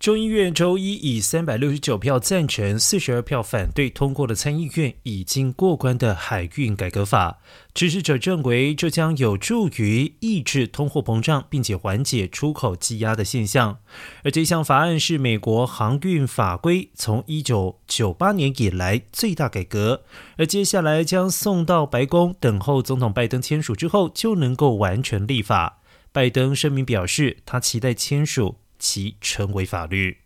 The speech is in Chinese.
众议院周一以三百六十九票赞成、四十二票反对通过了参议院已经过关的海运改革法。支持者认为，这将有助于抑制通货膨胀，并且缓解出口积压的现象。而这项法案是美国航运法规从一九九八年以来最大改革。而接下来将送到白宫，等候总统拜登签署之后，就能够完成立法。拜登声明表示，他期待签署。其成为法律。